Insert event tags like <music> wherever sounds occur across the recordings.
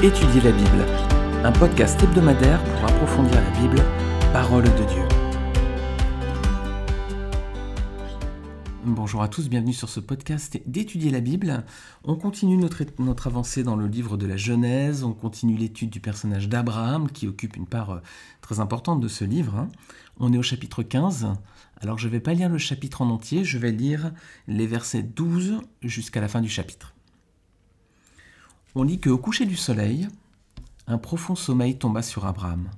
Étudier la Bible, un podcast hebdomadaire pour approfondir la Bible, parole de Dieu. Bonjour à tous, bienvenue sur ce podcast d'étudier la Bible. On continue notre, avancée dans le livre de la Genèse, on continue l'étude du personnage d'Abraham qui occupe une part euh, très importante de ce livre. Hein. On est au chapitre 15. Alors je ne vais pas lire le chapitre en entier, je vais lire les versets 12 jusqu'à la fin du chapitre on lit qu'au coucher du soleil, un profond sommeil tomba sur Abraham,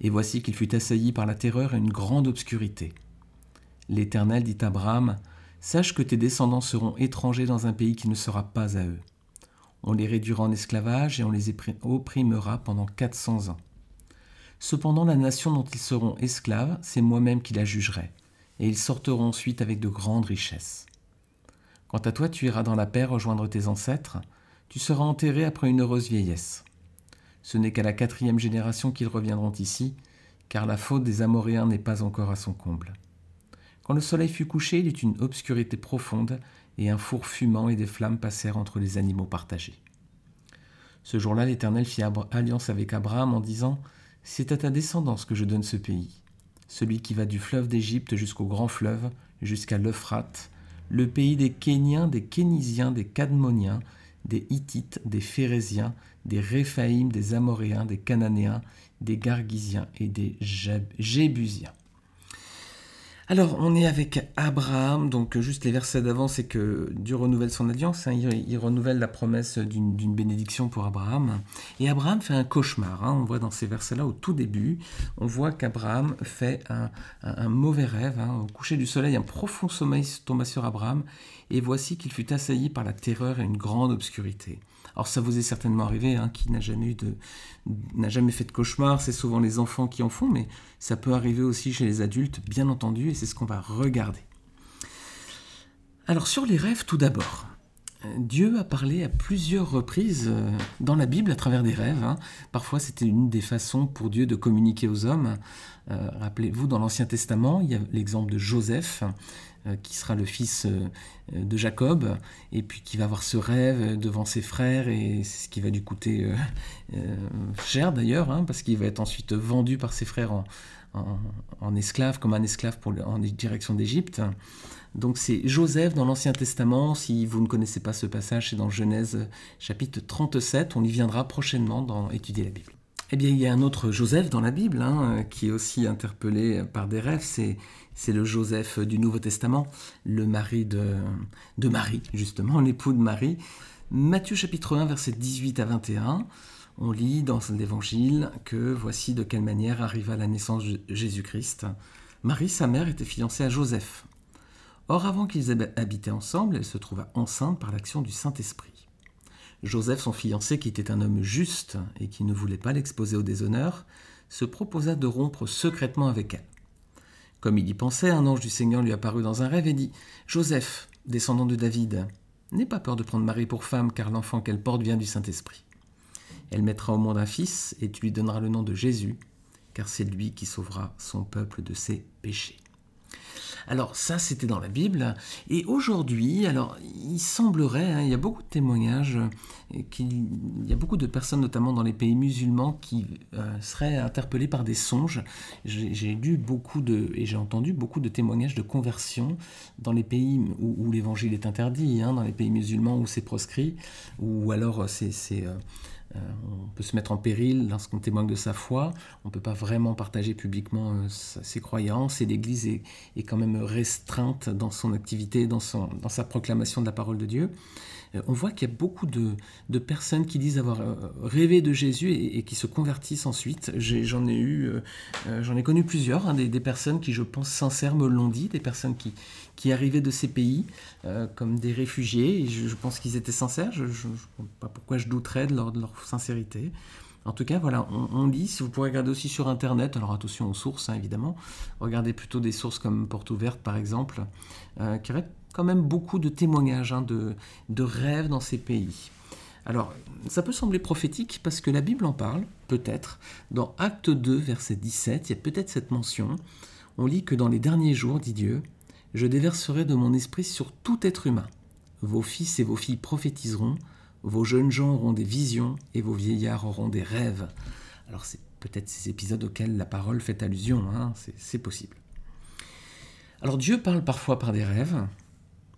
et voici qu'il fut assailli par la terreur et une grande obscurité. L'Éternel dit à Abraham, Sache que tes descendants seront étrangers dans un pays qui ne sera pas à eux. On les réduira en esclavage et on les opprimera pendant quatre cents ans. Cependant la nation dont ils seront esclaves, c'est moi-même qui la jugerai, et ils sortiront ensuite avec de grandes richesses. Quant à toi, tu iras dans la paix rejoindre tes ancêtres, tu seras enterré après une heureuse vieillesse. Ce n'est qu'à la quatrième génération qu'ils reviendront ici, car la faute des Amoréens n'est pas encore à son comble. Quand le soleil fut couché, il eut une obscurité profonde, et un four fumant et des flammes passèrent entre les animaux partagés. Ce jour-là, l'Éternel fit alliance avec Abraham en disant C'est à ta descendance que je donne ce pays, celui qui va du fleuve d'Égypte jusqu'au grand fleuve, jusqu'à l'Euphrate, le pays des Kéniens, des Kénisiens, des Cadmoniens, des Hittites, des Phérésiens, des Réphaïm, des Amoréens, des Cananéens, des Gargisiens et des Jébusiens. Alors, on est avec Abraham, donc juste les versets d'avant, c'est que Dieu renouvelle son alliance, hein, il, renouvelle la promesse d'une bénédiction pour Abraham. Et Abraham fait un cauchemar, hein, on voit dans ces versets-là au tout début, on voit qu'Abraham fait un, mauvais rêve, hein. au coucher du soleil, un profond sommeil tomba sur Abraham, et voici qu'il fut assailli par la terreur et une grande obscurité. Alors ça vous est certainement arrivé, qui n'a jamais eu de, n'a jamais fait de cauchemar, c'est souvent les enfants qui en font, mais ça peut arriver aussi chez les adultes, bien entendu, c'est ce qu'on va regarder. Alors sur les rêves, tout d'abord. Dieu a parlé à plusieurs reprises euh, dans la Bible à travers des rêves. Hein. Parfois, c'était une des façons pour Dieu de communiquer aux hommes. Euh, rappelez-vous, dans l'Ancien Testament, il y a l'exemple de Joseph, euh, qui sera le fils de Jacob, et puis qui va avoir ce rêve devant ses frères, et ce qui va lui coûter cher d'ailleurs, hein, parce qu'il va être ensuite vendu par ses frères en, en, esclave, comme un esclave pour en direction d'Égypte. Donc c'est Joseph dans l'Ancien Testament, si vous ne connaissez pas ce passage, c'est dans Genèse chapitre 37, on y viendra prochainement dans étudier la Bible. Eh bien, il y a un autre Joseph dans la Bible, hein, qui est aussi interpellé par des rêves, c'est, le Joseph du Nouveau Testament, le mari de, de Marie, justement, l'époux de Marie. Matthieu chapitre 1, verset 18 à 21, on lit dans l'Évangile que voici de quelle manière arriva la naissance de Jésus-Christ. Marie, sa mère, était fiancée à Joseph. Or, avant qu'ils habitaient ensemble, elle se trouva enceinte par l'action du Saint-Esprit. Joseph, son fiancé, qui était un homme juste et qui ne voulait pas l'exposer au déshonneur, se proposa de rompre secrètement avec elle. Comme il y pensait, un ange du Seigneur lui apparut dans un rêve et dit Joseph, descendant de David, n'aie pas peur de prendre Marie pour femme, car l'enfant qu'elle porte vient du Saint-Esprit. Elle mettra au monde un fils et tu lui donneras le nom de Jésus, car c'est lui qui sauvera son peuple de ses péchés. Alors ça, c'était dans la Bible. Et aujourd'hui, alors il semblerait, hein, il y a beaucoup de témoignages, euh, qu'il y a beaucoup de personnes, notamment dans les pays musulmans, qui euh, seraient interpellées par des songes. J'ai lu beaucoup de, et j'ai entendu beaucoup de témoignages de conversion dans les pays où, l'évangile est interdit, hein, dans les pays musulmans où c'est proscrit, ou alors c'est... Euh, euh, on peut se mettre en péril lorsqu'on témoigne de sa foi. On ne peut pas vraiment partager publiquement ses croyances et l'Église est, quand même restreinte dans son activité, dans, dans sa proclamation de la parole de Dieu. Euh, on voit qu'il y a beaucoup de, personnes qui disent avoir rêvé de Jésus et, qui se convertissent ensuite. J'en ai, eu, j'en ai connu plusieurs, hein, des, personnes qui, je pense, sincères me l'ont dit, des personnes qui, qui arrivaient de ces pays comme des réfugiés. Et je, pense qu'ils étaient sincères. Je ne sais pas pourquoi je douterais de leur sincérité. En tout cas, voilà, on, lit, si vous pourrez regarder aussi sur Internet, alors attention aux sources, hein, évidemment, regardez plutôt des sources comme Porte Ouverte, par exemple, euh, qui aurait quand même beaucoup de témoignages hein, de, de rêves dans ces pays. Alors, ça peut sembler prophétique parce que la Bible en parle, peut-être. Dans Acte 2, verset 17, il y a peut-être cette mention. On lit que dans les derniers jours, dit Dieu, je déverserai de mon esprit sur tout être humain. Vos fils et vos filles prophétiseront, vos jeunes gens auront des visions et vos vieillards auront des rêves. Alors c'est peut-être ces épisodes auxquels la parole fait allusion, hein, c'est possible. Alors Dieu parle parfois par des rêves,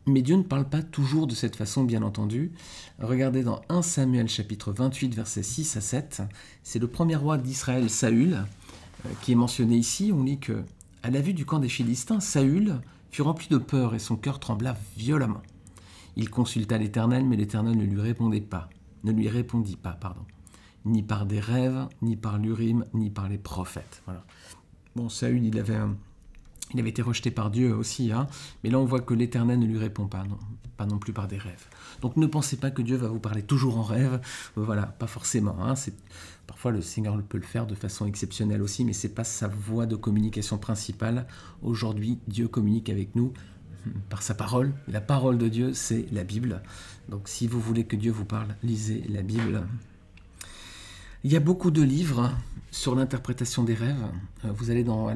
mais Dieu ne parle pas toujours de cette façon, bien entendu. Regardez dans 1 Samuel chapitre 28, versets 6 à 7. C'est le premier roi d'Israël, Saül, euh, qui est mentionné ici. On lit que, à la vue du camp des Philistins, Saül fut rempli de peur et son cœur trembla violemment. Il consulta l'Éternel, mais l'Éternel ne lui répondait pas, ne lui répondit pas, pardon, ni par des rêves, ni par l'Urim, ni par les prophètes. Voilà. Bon, Saül, il avait il avait été rejeté par Dieu aussi, hein. mais là on voit que l'Éternel ne lui répond pas, non, pas non plus par des rêves. Donc ne pensez pas que Dieu va vous parler toujours en rêve, voilà, pas forcément. Hein. parfois le Seigneur peut le faire de façon exceptionnelle aussi, mais c'est pas sa voie de communication principale. Aujourd'hui, Dieu communique avec nous par sa parole. La parole de Dieu, c'est la Bible. Donc si vous voulez que Dieu vous parle, lisez la Bible. Il y a beaucoup de livres sur l'interprétation des rêves. Euh, vous allez dans,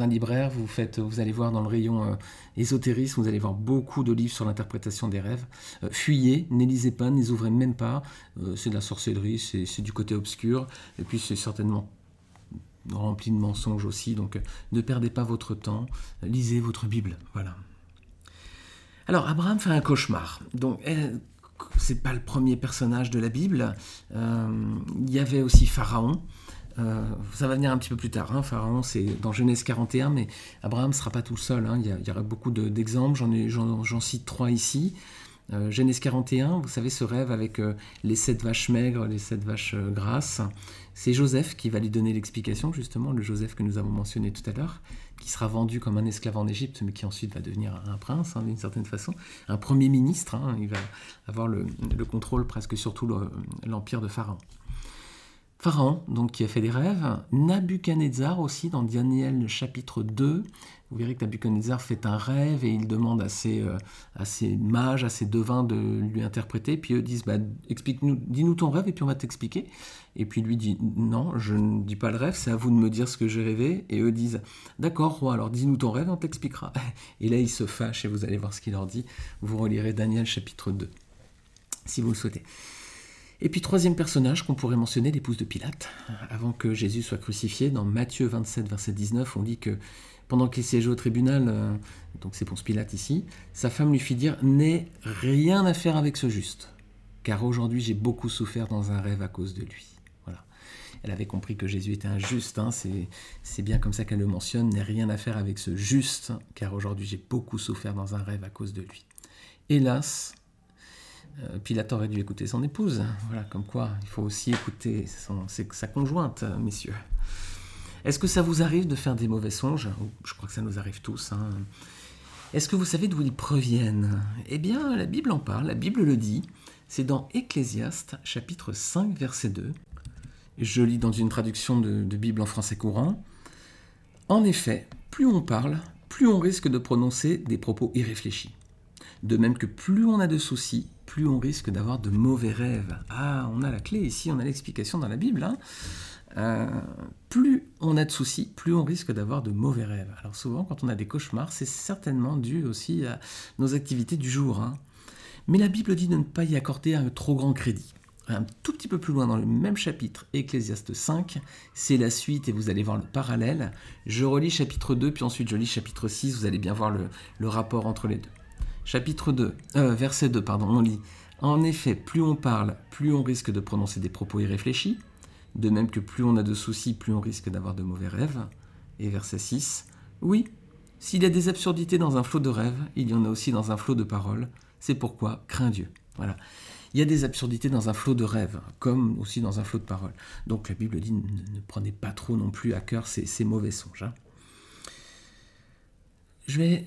un libraire, vous, faites, vous allez voir dans le rayon euh, vous allez voir beaucoup de livres sur l'interprétation des rêves. Euh, fuyez, n'élisez pas, ne les ouvrez même pas. c'est de la sorcellerie, c'est du côté obscur. Et puis c'est certainement rempli de mensonges aussi. Donc ne perdez pas votre temps, lisez votre Bible. Voilà. Alors Abraham fait un cauchemar. Donc c'est pas le premier personnage de la Bible. Il y avait aussi Pharaon. Euh, ça va venir un petit peu plus tard. Hein. Pharaon, c'est dans Genèse 41, mais Abraham ne sera pas tout seul. Hein. Il, y aura beaucoup d'exemples. J'en cite trois ici. Euh, Genèse 41, vous savez, ce rêve avec euh, les sept vaches maigres, les sept vaches grasses. C'est Joseph qui va lui donner l'explication, justement, le Joseph que nous avons mentionné tout à l'heure, qui sera vendu comme un esclave en Égypte, mais qui ensuite va devenir un prince, hein, d'une certaine façon, un premier ministre. il va avoir le, le contrôle presque sur tout l'empire de Pharaon. Pharaon, donc, qui a fait des rêves, Nabuchodonosor aussi, dans Daniel chapitre 2, vous verrez que Nabuchodonosor fait un rêve et il demande à ses, euh, à ses mages, à ses devins de lui interpréter, puis eux disent, bah, explique-nous, dis-nous ton rêve et puis on va t'expliquer. Et puis lui dit, non, je ne dis pas le rêve, c'est à vous de me dire ce que j'ai rêvé. Et eux disent, d'accord, roi, alors dis-nous ton rêve, on t'expliquera. <laughs> Et là, il se fâche et vous allez voir ce qu'il leur dit. Vous relirez Daniel chapitre 2, si vous le souhaitez. Et puis troisième personnage qu'on pourrait mentionner, l'épouse de Pilate. Avant que Jésus soit crucifié, dans Matthieu 27, verset 19, on dit que pendant qu'il siégeait au tribunal, euh, donc c'est Ponce Pilate ici, sa femme lui fit dire N'aie rien à faire avec ce juste, car aujourd'hui j'ai beaucoup souffert dans un rêve à cause de lui. Voilà. Elle avait compris que Jésus était injuste, hein, c'est bien comme ça qu'elle le mentionne N'aie rien à faire avec ce juste, car aujourd'hui j'ai beaucoup souffert dans un rêve à cause de lui. Hélas, Pilate aurait dû écouter son épouse. Voilà, comme quoi, il faut aussi écouter sa conjointe, messieurs. Est-ce que ça vous arrive de faire des mauvais songes? Je crois que ça nous arrive tous. Hein. Est-ce que vous savez d'où ils proviennent? Eh bien, la Bible en parle, la Bible le dit. C'est dans Ecclésiaste, chapitre 5, verset 2. Je lis dans une traduction de Bible en français courant. En effet, plus on parle, plus on risque de prononcer des propos irréfléchis. De même que plus on a de soucis, plus on risque d'avoir de mauvais rêves. Ah, on a la clé ici, on a l'explication dans la Bible. Hein. Euh, plus on a de soucis, plus on risque d'avoir de mauvais rêves. Alors souvent, quand on a des cauchemars, c'est certainement dû aussi à nos activités du jour. Hein. Mais la Bible dit de ne pas y accorder un trop grand crédit. Un tout petit peu plus loin dans le même chapitre, Ecclésiaste 5, c'est la suite et vous allez voir le parallèle. Je relis chapitre 2, puis ensuite je lis chapitre 6, vous allez bien voir le rapport entre les deux. Chapitre 2, euh, verset 2, pardon, on lit En effet, plus on parle, plus on risque de prononcer des propos irréfléchis, de même que plus on a de soucis, plus on risque d'avoir de mauvais rêves. Et verset 6, Oui, s'il y a des absurdités dans un flot de rêves, il y en a aussi dans un flot de paroles. C'est pourquoi crains Dieu. Voilà. Il y a des absurdités dans un flot de rêves, comme aussi dans un flot de paroles. Donc la Bible dit ne, prenez pas trop non plus à cœur ces, mauvais songes. Hein. Je vais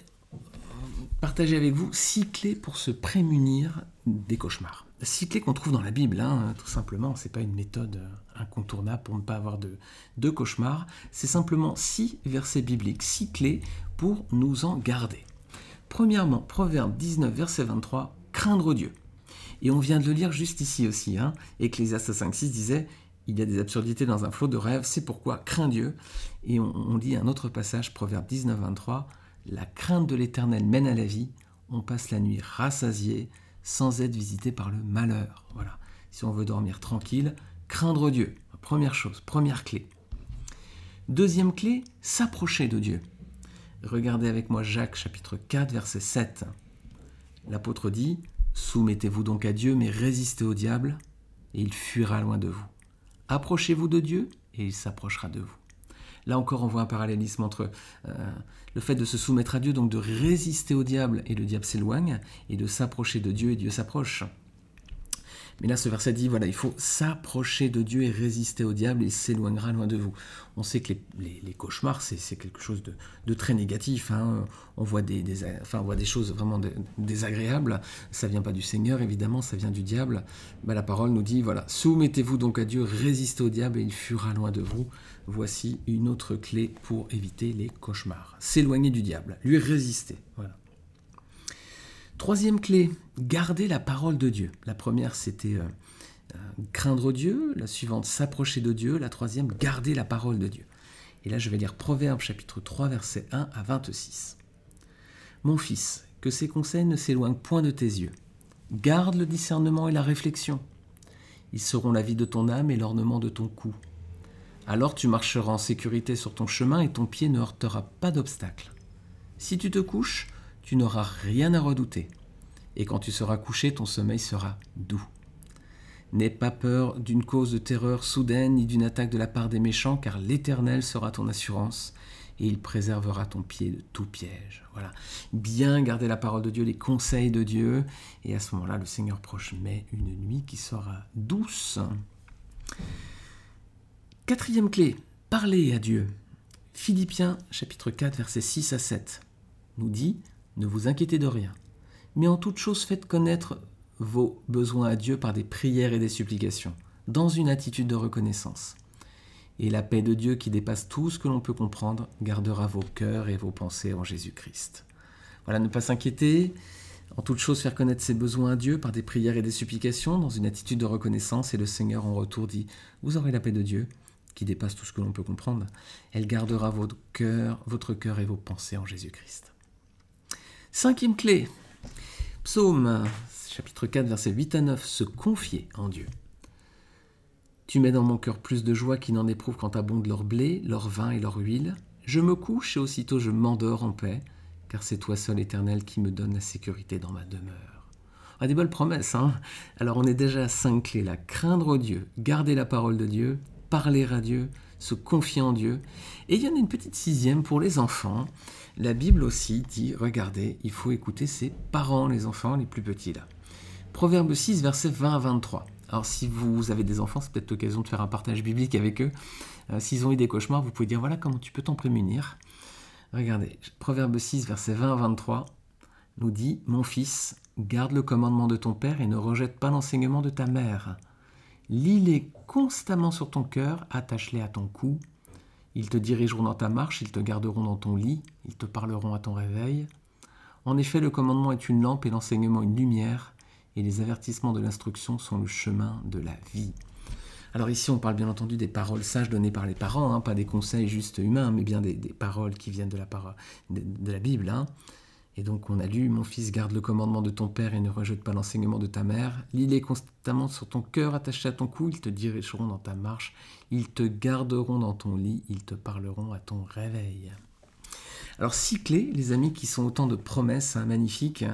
partager avec vous six clés pour se prémunir des cauchemars. Six clés qu'on trouve dans la Bible, hein, tout simplement. C'est pas une méthode euh, incontournable pour ne pas avoir de, cauchemars. C'est simplement six versets bibliques, six clés pour nous en garder. Premièrement, Proverbe 19, verset 23, craindre Dieu. Et on vient de le lire juste ici aussi. Hein. Ecclésiaste 5.6 disait il y a des absurdités dans un flot de rêves, c'est pourquoi crains Dieu. Et on, on lit un autre passage, Proverbe 19, 23, la crainte de l'Éternel mène à la vie, on passe la nuit rassasié, sans être visité par le malheur. Voilà. Si on veut dormir tranquille, craindre Dieu. Première chose, première clé. Deuxième clé, s'approcher de Dieu. Regardez avec moi Jacques chapitre 4 verset 7. L'apôtre dit, Soumettez-vous donc à Dieu, mais résistez au diable, et il fuira loin de vous. Approchez-vous de Dieu, et il s'approchera de vous. Là encore, on voit un parallélisme entre euh, le fait de se soumettre à Dieu, donc de résister au diable, et le diable s'éloigne, et de s'approcher de Dieu, et Dieu s'approche. Mais là, ce verset dit, voilà, il faut s'approcher de Dieu et résister au diable, il s'éloignera loin de vous. On sait que les, cauchemars, c'est quelque chose de, très négatif. Hein. On, voit des, enfin, on voit des choses vraiment désagréables. Ça vient pas du Seigneur, évidemment, ça vient du diable. Bah, la parole nous dit, voilà, soumettez-vous donc à Dieu, résistez au diable, et il fuira loin de vous. Voici une autre clé pour éviter les cauchemars. S'éloigner du diable, lui résister. Voilà. Troisième clé, garder la parole de Dieu. La première, c'était euh, euh, craindre Dieu. La suivante, s'approcher de Dieu. La troisième, garder la parole de Dieu. Et là, je vais lire Proverbe chapitre 3, versets 1 à 26. Mon fils, que ces conseils ne s'éloignent point de tes yeux. Garde le discernement et la réflexion. Ils seront la vie de ton âme et l'ornement de ton cou. Alors tu marcheras en sécurité sur ton chemin et ton pied ne heurtera pas d'obstacle. Si tu te couches, tu n'auras rien à redouter. Et quand tu seras couché, ton sommeil sera doux. N'aie pas peur d'une cause de terreur soudaine ni d'une attaque de la part des méchants, car l'Éternel sera ton assurance et il préservera ton pied de tout piège. Voilà. Bien garder la parole de Dieu, les conseils de Dieu, et à ce moment-là, le Seigneur proche met une nuit qui sera douce. Quatrième clé, parler à Dieu. Philippiens chapitre 4 versets 6 à 7 nous dit ne vous inquiétez de rien, mais en toute chose faites connaître vos besoins à Dieu par des prières et des supplications, dans une attitude de reconnaissance. Et la paix de Dieu qui dépasse tout ce que l'on peut comprendre gardera vos cœurs et vos pensées en Jésus-Christ. Voilà, ne pas s'inquiéter, en toute chose faire connaître ses besoins à Dieu par des prières et des supplications, dans une attitude de reconnaissance, et le Seigneur en retour dit, vous aurez la paix de Dieu, qui dépasse tout ce que l'on peut comprendre. Elle gardera votre cœur, votre cœur et vos pensées en Jésus-Christ. Cinquième clé, psaume chapitre 4 versets 8 à 9, se confier en Dieu. Tu mets dans mon cœur plus de joie qui n'en éprouve quand abondent leur blé, leur vin et leur huile. Je me couche et aussitôt je m'endors en paix, car c'est toi seul éternel qui me donne la sécurité dans ma demeure. Ah, des belles promesses, hein Alors on est déjà à cinq clés là. Craindre Dieu, garder la parole de Dieu, parler à Dieu, se confier en Dieu. Et il y en a une petite sixième pour les enfants. La Bible aussi dit, regardez, il faut écouter ses parents, les enfants les plus petits là. Proverbe 6, versets 20 à 23. Alors si vous avez des enfants, c'est peut-être l'occasion de faire un partage biblique avec eux. Euh, s'ils ont eu des cauchemars, vous pouvez dire, voilà comment tu peux t'en prémunir. Regardez, Proverbe 6, versets 20 à 23 nous dit, Mon fils, garde le commandement de ton père et ne rejette pas l'enseignement de ta mère. Lis-les constamment sur ton cœur, attache-les à ton cou. Ils te dirigeront dans ta marche, ils te garderont dans ton lit, ils te parleront à ton réveil. En effet, le commandement est une lampe et l'enseignement une lumière, et les avertissements de l'instruction sont le chemin de la vie. Alors ici, on parle bien entendu des paroles sages données par les parents, hein, pas des conseils juste humains, mais bien des, paroles qui viennent de la, de, la Bible. Hein. Et donc on a lu, mon fils, garde le commandement de ton père et ne rejette pas l'enseignement de ta mère. Lis-les constamment sur ton cœur attaché à ton cou, ils te dirigeront dans ta marche, ils te garderont dans ton lit, ils te parleront à ton réveil. Alors six clés, les amis, qui sont autant de promesses hein, magnifiques.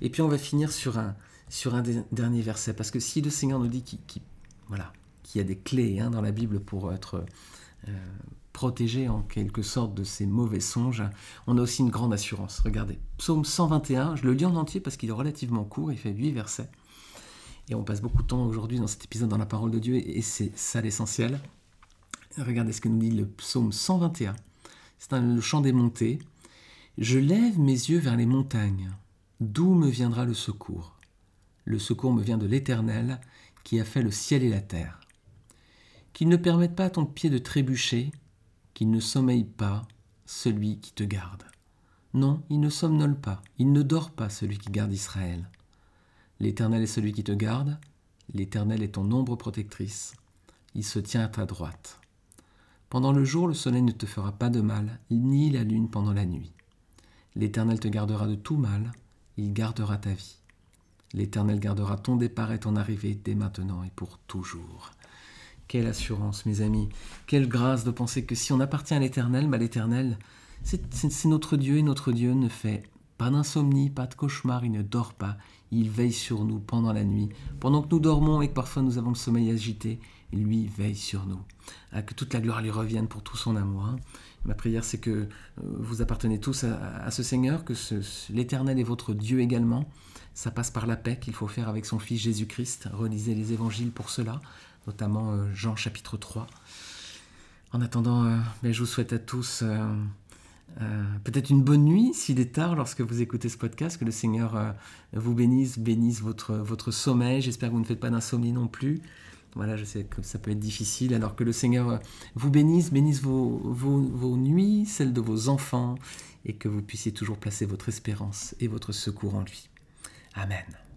Et puis on va finir sur un, sur un dernier verset, parce que si le Seigneur nous dit qu'il voilà, y a des clés hein, dans la Bible pour être... Euh, protégé en quelque sorte de ces mauvais songes, on a aussi une grande assurance. Regardez, psaume 121, je le lis en entier parce qu'il est relativement court, il fait 8 versets. Et on passe beaucoup de temps aujourd'hui dans cet épisode dans la parole de Dieu et c'est ça l'essentiel. Regardez ce que nous dit le psaume 121. C'est le chant des montées. Je lève mes yeux vers les montagnes. D'où me viendra le secours? Le secours me vient de l'Éternel qui a fait le ciel et la terre. Qu'il ne permette pas à ton pied de trébucher, qu'il ne sommeille pas celui qui te garde. Non, il ne somnole pas, il ne dort pas celui qui garde Israël. L'Éternel est celui qui te garde, l'Éternel est ton ombre protectrice, il se tient à ta droite. Pendant le jour, le soleil ne te fera pas de mal, ni la lune pendant la nuit. L'Éternel te gardera de tout mal, il gardera ta vie. L'Éternel gardera ton départ et ton arrivée dès maintenant et pour toujours. Quelle assurance, mes amis. Quelle grâce de penser que si on appartient à l'Éternel, bah l'Éternel, c'est notre Dieu et notre Dieu ne fait pas d'insomnie, pas de cauchemar, il ne dort pas. Il veille sur nous pendant la nuit. Pendant que nous dormons et que parfois nous avons le sommeil agité, lui veille sur nous. Ah, que toute la gloire lui revienne pour tout son amour. Hein. Ma prière, c'est que euh, vous appartenez tous à, ce Seigneur, que l'Éternel est votre Dieu également. Ça passe par la paix qu'il faut faire avec son Fils Jésus-Christ. Relisez les évangiles pour cela, notamment euh, Jean chapitre 3. En attendant, euh, ben, je vous souhaite à tous peut-être une bonne nuit s'il est tard lorsque vous écoutez ce podcast, que le Seigneur vous bénisse, bénisse votre, votre sommeil. J'espère que vous ne faites pas d'insomnie non plus. Voilà, je sais que ça peut être difficile, alors que le Seigneur vous bénisse, bénisse vos, vos, nuits, celles de vos enfants, et que vous puissiez toujours placer votre espérance et votre secours en lui. Amen.